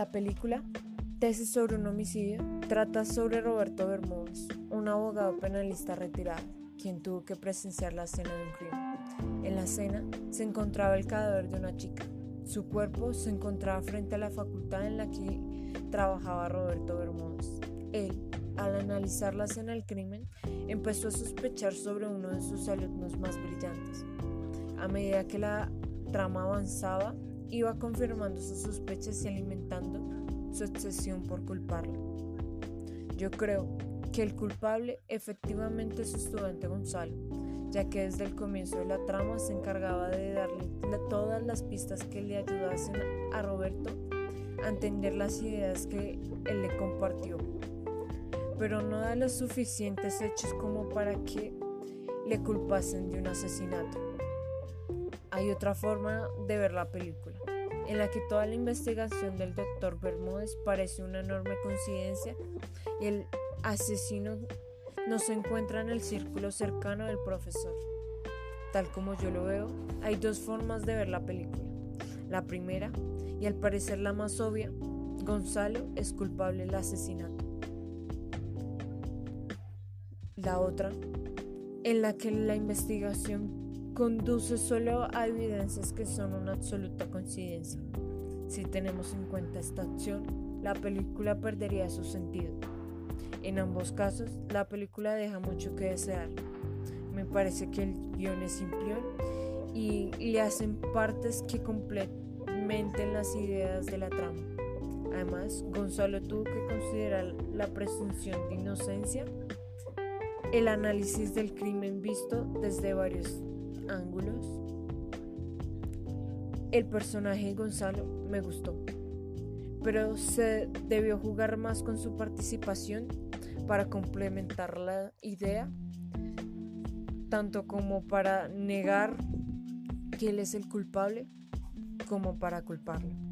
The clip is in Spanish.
La película, Tesis sobre un homicidio, trata sobre Roberto Bermúdez, un abogado penalista retirado, quien tuvo que presenciar la escena de un crimen. En la escena se encontraba el cadáver de una chica. Su cuerpo se encontraba frente a la facultad en la que trabajaba Roberto Bermúdez. Él, al analizar la escena del crimen, empezó a sospechar sobre uno de sus alumnos más brillantes. A medida que la trama avanzaba, iba confirmando sus sospechas y alimentando su obsesión por culparlo. Yo creo que el culpable efectivamente es su estudiante Gonzalo, ya que desde el comienzo de la trama se encargaba de darle todas las pistas que le ayudasen a Roberto a entender las ideas que él le compartió, pero no da los suficientes hechos como para que le culpasen de un asesinato. Hay otra forma de ver la película, en la que toda la investigación del doctor Bermúdez parece una enorme coincidencia y el asesino no se encuentra en el círculo cercano del profesor. Tal como yo lo veo, hay dos formas de ver la película. La primera, y al parecer la más obvia, Gonzalo es culpable del asesinato. La otra, en la que la investigación conduce solo a evidencias que son una absoluta coincidencia. Si tenemos en cuenta esta opción, la película perdería su sentido. En ambos casos, la película deja mucho que desear. Me parece que el guion es simple y le hacen partes que complementen las ideas de la trama. Además, Gonzalo tuvo que considerar la presunción de inocencia, el análisis del crimen visto desde varios ángulos. El personaje Gonzalo me gustó, pero se debió jugar más con su participación para complementar la idea, tanto como para negar que él es el culpable, como para culparlo.